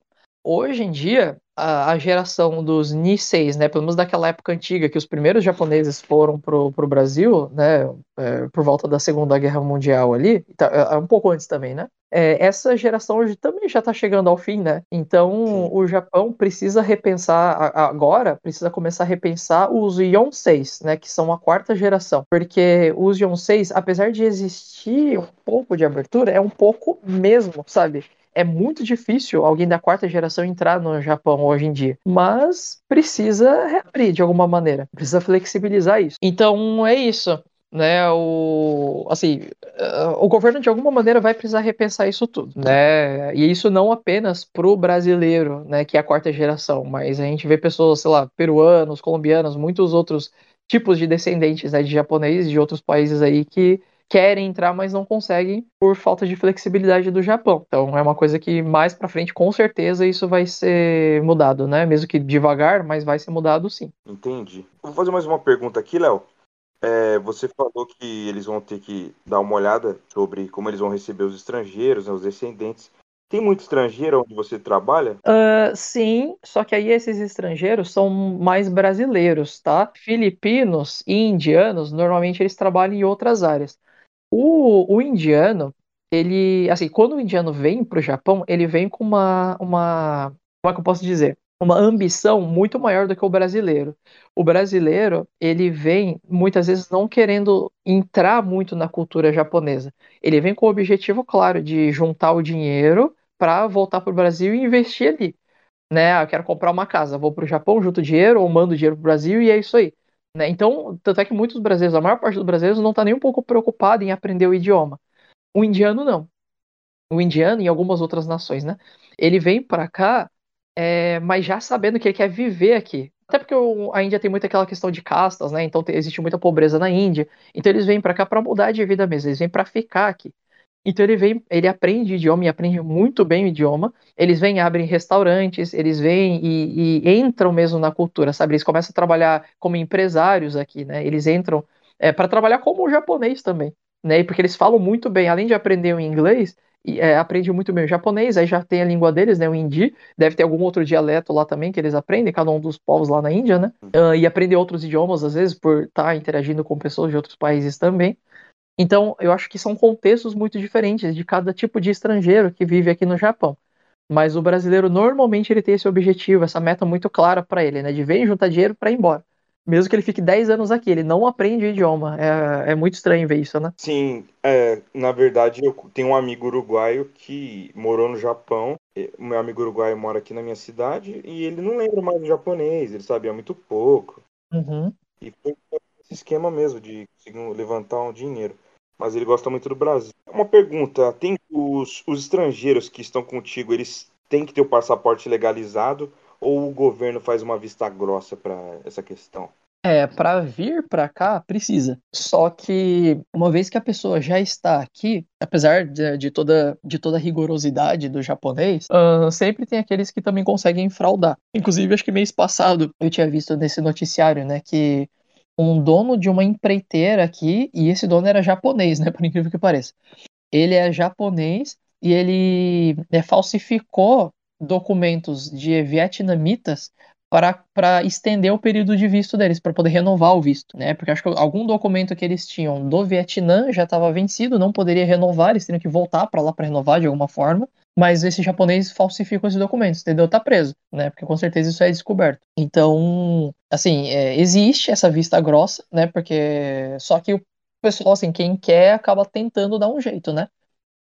hoje em dia, a, a geração dos Niseis, né, pelo menos daquela época antiga, que os primeiros japoneses foram pro, pro Brasil, né, é, por volta da Segunda Guerra Mundial ali, tá, é, é um pouco antes também, né, é, essa geração hoje também já está chegando ao fim, né? Então Sim. o Japão precisa repensar agora, precisa começar a repensar os Yonseis, né? Que são a quarta geração, porque os Yonseis, apesar de existir um pouco de abertura, é um pouco mesmo, sabe? É muito difícil alguém da quarta geração entrar no Japão hoje em dia. Mas precisa reabrir de alguma maneira, precisa flexibilizar isso. Então é isso. Né, o, assim, o governo de alguma maneira vai precisar repensar isso tudo, né? E isso não apenas para o brasileiro, né, que é a quarta geração, mas a gente vê pessoas, sei lá, peruanos, colombianos, muitos outros tipos de descendentes né, de japoneses de outros países aí que querem entrar, mas não conseguem por falta de flexibilidade do Japão. Então é uma coisa que mais para frente, com certeza, isso vai ser mudado, né? Mesmo que devagar, mas vai ser mudado sim. Entendi. Vou fazer mais uma pergunta aqui, Léo. É, você falou que eles vão ter que dar uma olhada sobre como eles vão receber os estrangeiros, né, os descendentes. Tem muito estrangeiro onde você trabalha? Uh, sim, só que aí esses estrangeiros são mais brasileiros, tá? Filipinos e indianos, normalmente eles trabalham em outras áreas. O, o indiano, ele, assim, quando o indiano vem para o Japão, ele vem com uma, uma, como é que eu posso dizer? Uma ambição muito maior do que o brasileiro. O brasileiro, ele vem muitas vezes não querendo entrar muito na cultura japonesa. Ele vem com o objetivo claro de juntar o dinheiro para voltar para o Brasil e investir ali. Né? Ah, eu quero comprar uma casa, vou para o Japão, junto dinheiro ou mando dinheiro para o Brasil e é isso aí. Né? Então, tanto é que muitos brasileiros, a maior parte dos brasileiros, não está nem um pouco preocupado em aprender o idioma. O indiano não. O indiano e algumas outras nações, né? Ele vem para cá, é, mas já sabendo que ele quer viver aqui. Até porque a Índia tem muito aquela questão de castas, né? Então existe muita pobreza na Índia. Então eles vêm para cá para mudar de vida mesmo. Eles vêm para ficar aqui. Então ele vem, ele aprende idioma e aprende muito bem o idioma. Eles vêm, abrem restaurantes, eles vêm e, e entram mesmo na cultura, sabe? Eles começam a trabalhar como empresários aqui, né? Eles entram é, para trabalhar como japonês também, né? Porque eles falam muito bem, além de aprender o inglês, é, aprende muito bem o japonês, aí já tem a língua deles, né? O hindi, deve ter algum outro dialeto lá também que eles aprendem, cada um dos povos lá na Índia, né? Uh, e aprender outros idiomas, às vezes, por estar tá interagindo com pessoas de outros países também. Então, eu acho que são contextos muito diferentes de cada tipo de estrangeiro que vive aqui no Japão. Mas o brasileiro normalmente ele tem esse objetivo, essa meta muito clara para ele, né? De vir juntar dinheiro para ir embora. Mesmo que ele fique 10 anos aqui, ele não aprende o idioma. É, é muito estranho ver isso, né? Sim, é, na verdade eu tenho um amigo uruguaio que morou no Japão. O meu amigo uruguaio mora aqui na minha cidade e ele não lembra mais do japonês, ele sabia muito pouco. Uhum. E foi esse esquema mesmo de conseguir levantar um dinheiro mas ele gosta muito do Brasil. Uma pergunta: tem os, os estrangeiros que estão contigo, eles têm que ter o passaporte legalizado ou o governo faz uma vista grossa para essa questão? É, para vir para cá precisa. Só que uma vez que a pessoa já está aqui, apesar de, de toda, de toda a rigorosidade do japonês, uh, sempre tem aqueles que também conseguem fraudar. Inclusive, acho que mês passado eu tinha visto nesse noticiário, né, que um dono de uma empreiteira aqui, e esse dono era japonês, né? Por incrível que pareça. Ele é japonês e ele é, falsificou documentos de vietnamitas para estender o período de visto deles, para poder renovar o visto, né? Porque acho que algum documento que eles tinham do Vietnã já estava vencido, não poderia renovar, eles teriam que voltar para lá para renovar de alguma forma mas esse japonês falsificou esses documentos, entendeu? Tá preso, né? Porque com certeza isso é descoberto. Então, assim, é, existe essa vista grossa, né? Porque só que o pessoal, assim, quem quer acaba tentando dar um jeito, né?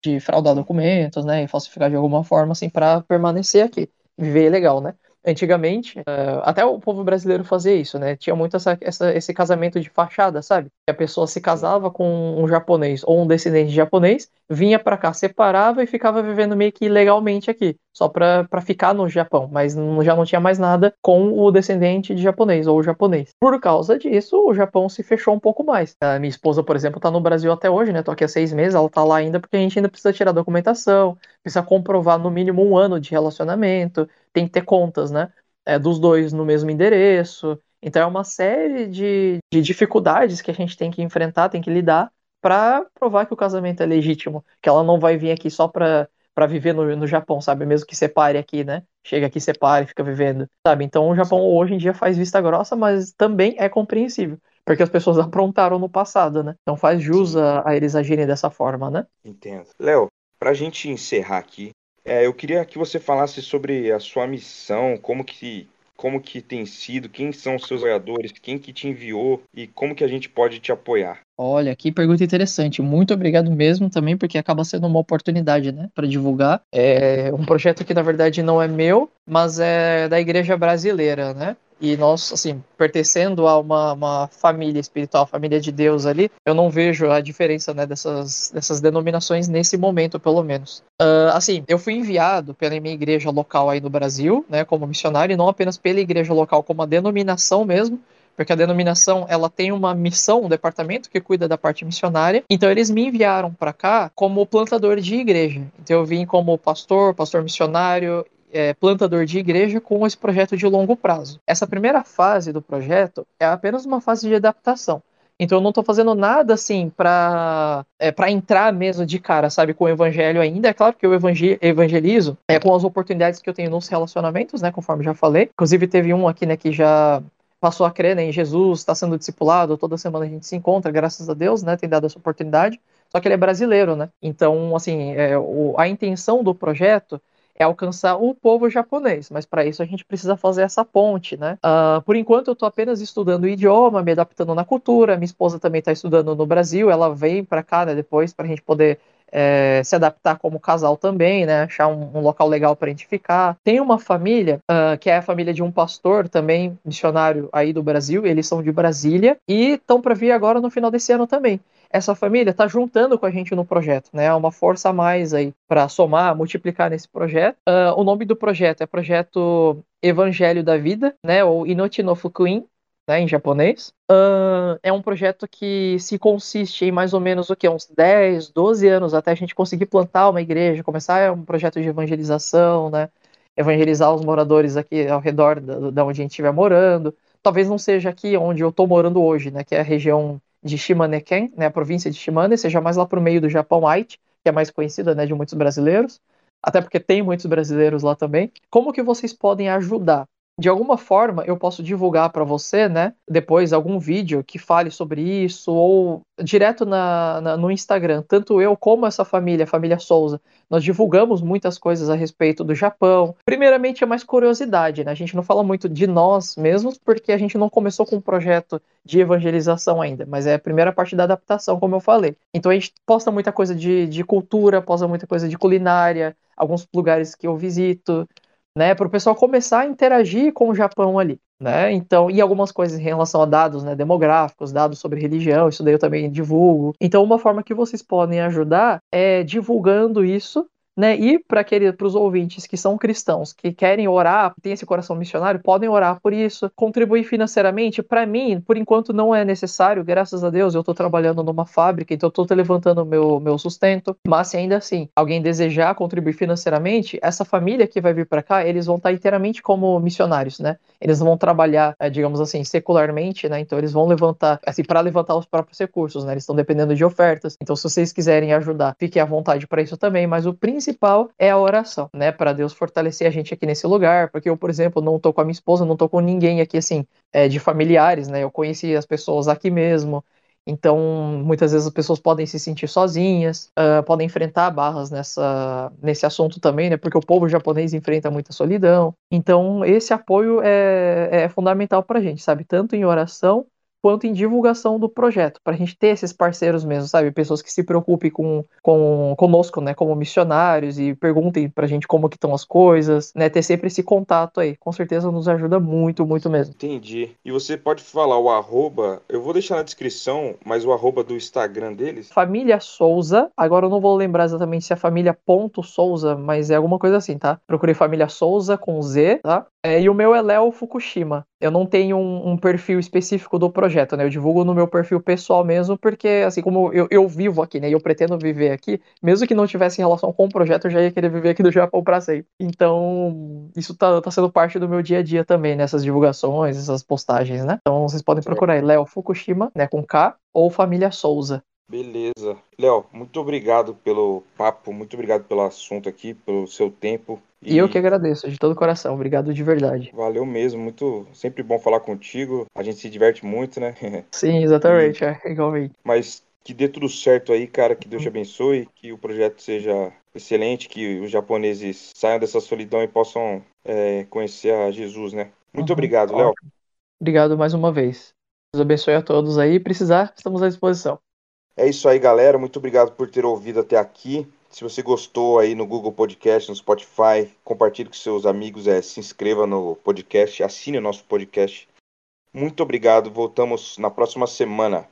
De fraudar documentos, né? E falsificar de alguma forma, assim, para permanecer aqui, viver legal, né? Antigamente, uh, até o povo brasileiro fazia isso, né? Tinha muito essa, essa, esse casamento de fachada, sabe? Que a pessoa se casava com um japonês ou um descendente de japonês, vinha para cá, separava e ficava vivendo meio que legalmente aqui, só para ficar no Japão, mas não, já não tinha mais nada com o descendente de japonês ou japonês. Por causa disso, o Japão se fechou um pouco mais. A minha esposa, por exemplo, tá no Brasil até hoje, né? Tô aqui há seis meses, ela tá lá ainda porque a gente ainda precisa tirar documentação, precisa comprovar no mínimo um ano de relacionamento, tem que ter contas, né? É, dos dois no mesmo endereço. Então é uma série de, de dificuldades que a gente tem que enfrentar, tem que lidar para provar que o casamento é legítimo, que ela não vai vir aqui só para para viver no, no Japão, sabe? Mesmo que separe aqui, né? Chega aqui, separe, fica vivendo, sabe? Então o Japão hoje em dia faz vista grossa, mas também é compreensível. Porque as pessoas aprontaram no passado, né? Então faz jus a, a eles agirem dessa forma, né? Entendo. Léo, pra gente encerrar aqui, é, eu queria que você falasse sobre a sua missão, como que como que tem sido, quem são os seus apoiadores, quem que te enviou e como que a gente pode te apoiar. Olha, que pergunta interessante. Muito obrigado mesmo também, porque acaba sendo uma oportunidade, né, para divulgar. É um projeto que na verdade não é meu, mas é da Igreja Brasileira, né? E nós, assim, pertencendo a uma, uma família espiritual, família de Deus ali, eu não vejo a diferença, né, dessas, dessas denominações nesse momento, pelo menos. Uh, assim, eu fui enviado pela minha igreja local aí no Brasil, né, como missionário, e não apenas pela igreja local, como a denominação mesmo, porque a denominação ela tem uma missão, um departamento que cuida da parte missionária. Então eles me enviaram para cá como plantador de igreja. Então eu vim como pastor, pastor missionário é, plantador de igreja com esse projeto de longo prazo. Essa primeira fase do projeto é apenas uma fase de adaptação. Então eu não estou fazendo nada assim para é, para entrar mesmo de cara, sabe, com o evangelho ainda. É claro que eu evangelizo é, com as oportunidades que eu tenho nos relacionamentos, né, conforme já falei. Inclusive teve um aqui, né, que já passou a crer né, em Jesus, está sendo discipulado, toda semana a gente se encontra, graças a Deus, né, tem dado essa oportunidade. Só que ele é brasileiro, né? Então, assim, é, o, a intenção do projeto é alcançar o povo japonês, mas para isso a gente precisa fazer essa ponte, né? Uh, por enquanto eu estou apenas estudando o idioma, me adaptando na cultura. Minha esposa também está estudando no Brasil, ela vem para cá, né, depois para a gente poder é, se adaptar como casal também, né? Achar um, um local legal para a gente ficar. Tem uma família uh, que é a família de um pastor também missionário aí do Brasil. Eles são de Brasília e estão para vir agora no final desse ano também essa família está juntando com a gente no projeto, né? É uma força a mais aí para somar, multiplicar nesse projeto. Uh, o nome do projeto é Projeto Evangelho da Vida, né? Ou Inochi no né, em japonês. Uh, é um projeto que se consiste em mais ou menos o que? Uns 10, 12 anos até a gente conseguir plantar uma igreja, começar um projeto de evangelização, né? Evangelizar os moradores aqui ao redor da, da onde a gente estiver morando. Talvez não seja aqui onde eu estou morando hoje, né? Que é a região de Shimaneken, né, a província de Shimane, seja mais lá para o meio do Japão, Aichi, que é mais conhecida né, de muitos brasileiros, até porque tem muitos brasileiros lá também. Como que vocês podem ajudar? De alguma forma eu posso divulgar para você, né, depois algum vídeo que fale sobre isso ou direto na, na, no Instagram, tanto eu como essa família, a família Souza, nós divulgamos muitas coisas a respeito do Japão. Primeiramente é mais curiosidade, né? A gente não fala muito de nós mesmos porque a gente não começou com um projeto de evangelização ainda, mas é a primeira parte da adaptação, como eu falei. Então a gente posta muita coisa de, de cultura, posta muita coisa de culinária, alguns lugares que eu visito, né, para o pessoal começar a interagir com o Japão ali, né? Então, e algumas coisas em relação a dados, né, demográficos, dados sobre religião, isso daí eu também divulgo. Então, uma forma que vocês podem ajudar é divulgando isso né? E para os ouvintes que são cristãos, que querem orar, têm esse coração missionário, podem orar por isso, contribuir financeiramente. Para mim, por enquanto não é necessário, graças a Deus, eu estou trabalhando numa fábrica, então estou levantando meu meu sustento. Mas se ainda assim alguém desejar contribuir financeiramente, essa família que vai vir para cá, eles vão estar tá inteiramente como missionários, né? Eles vão trabalhar, é, digamos assim, secularmente, né? Então eles vão levantar, assim, para levantar os próprios recursos, né? Eles estão dependendo de ofertas. Então, se vocês quiserem ajudar, fiquem à vontade para isso também. Mas o principal principal é a oração, né? Para Deus fortalecer a gente aqui nesse lugar, porque eu, por exemplo, não tô com a minha esposa, não tô com ninguém aqui assim, é, de familiares, né? Eu conheci as pessoas aqui mesmo. Então, muitas vezes as pessoas podem se sentir sozinhas, uh, podem enfrentar barras nessa, nesse assunto também, né? Porque o povo japonês enfrenta muita solidão. Então, esse apoio é, é fundamental para a gente, sabe? Tanto em oração quanto em divulgação do projeto, para a gente ter esses parceiros mesmo, sabe? Pessoas que se preocupem com, com conosco, né, como missionários e perguntem para a gente como que estão as coisas, né? Ter sempre esse contato aí, com certeza nos ajuda muito, muito mesmo. Entendi. E você pode falar o arroba, eu vou deixar na descrição, mas o arroba do Instagram deles? Família Souza, agora eu não vou lembrar exatamente se é família ponto Souza, mas é alguma coisa assim, tá? Procurei família Souza com Z, tá? É, e o meu é Léo Fukushima. Eu não tenho um, um, perfil específico do projeto, né? Eu divulgo no meu perfil pessoal mesmo, porque assim como eu, eu vivo aqui, né? E eu pretendo viver aqui, mesmo que não tivesse relação com o projeto, eu já ia querer viver aqui no Japão para sempre. Então, isso tá, tá, sendo parte do meu dia a dia também, nessas divulgações, essas postagens, né? Então, vocês podem procurar aí Léo Fukushima, né? Com K, ou Família Souza. Beleza. Léo, muito obrigado pelo papo, muito obrigado pelo assunto aqui, pelo seu tempo. E, e eu que agradeço, de todo o coração. Obrigado de verdade. Valeu mesmo, muito sempre bom falar contigo. A gente se diverte muito, né? Sim, exatamente, e... é, igualmente. Mas que dê tudo certo aí, cara, que Deus te abençoe, que o projeto seja excelente, que os japoneses saiam dessa solidão e possam é, conhecer a Jesus, né? Muito uhum. obrigado, Léo. Obrigado mais uma vez. Deus abençoe a todos aí. Precisar, estamos à disposição. É isso aí, galera. Muito obrigado por ter ouvido até aqui. Se você gostou aí no Google Podcast, no Spotify, compartilhe com seus amigos, é, se inscreva no podcast, assine o nosso podcast. Muito obrigado. Voltamos na próxima semana.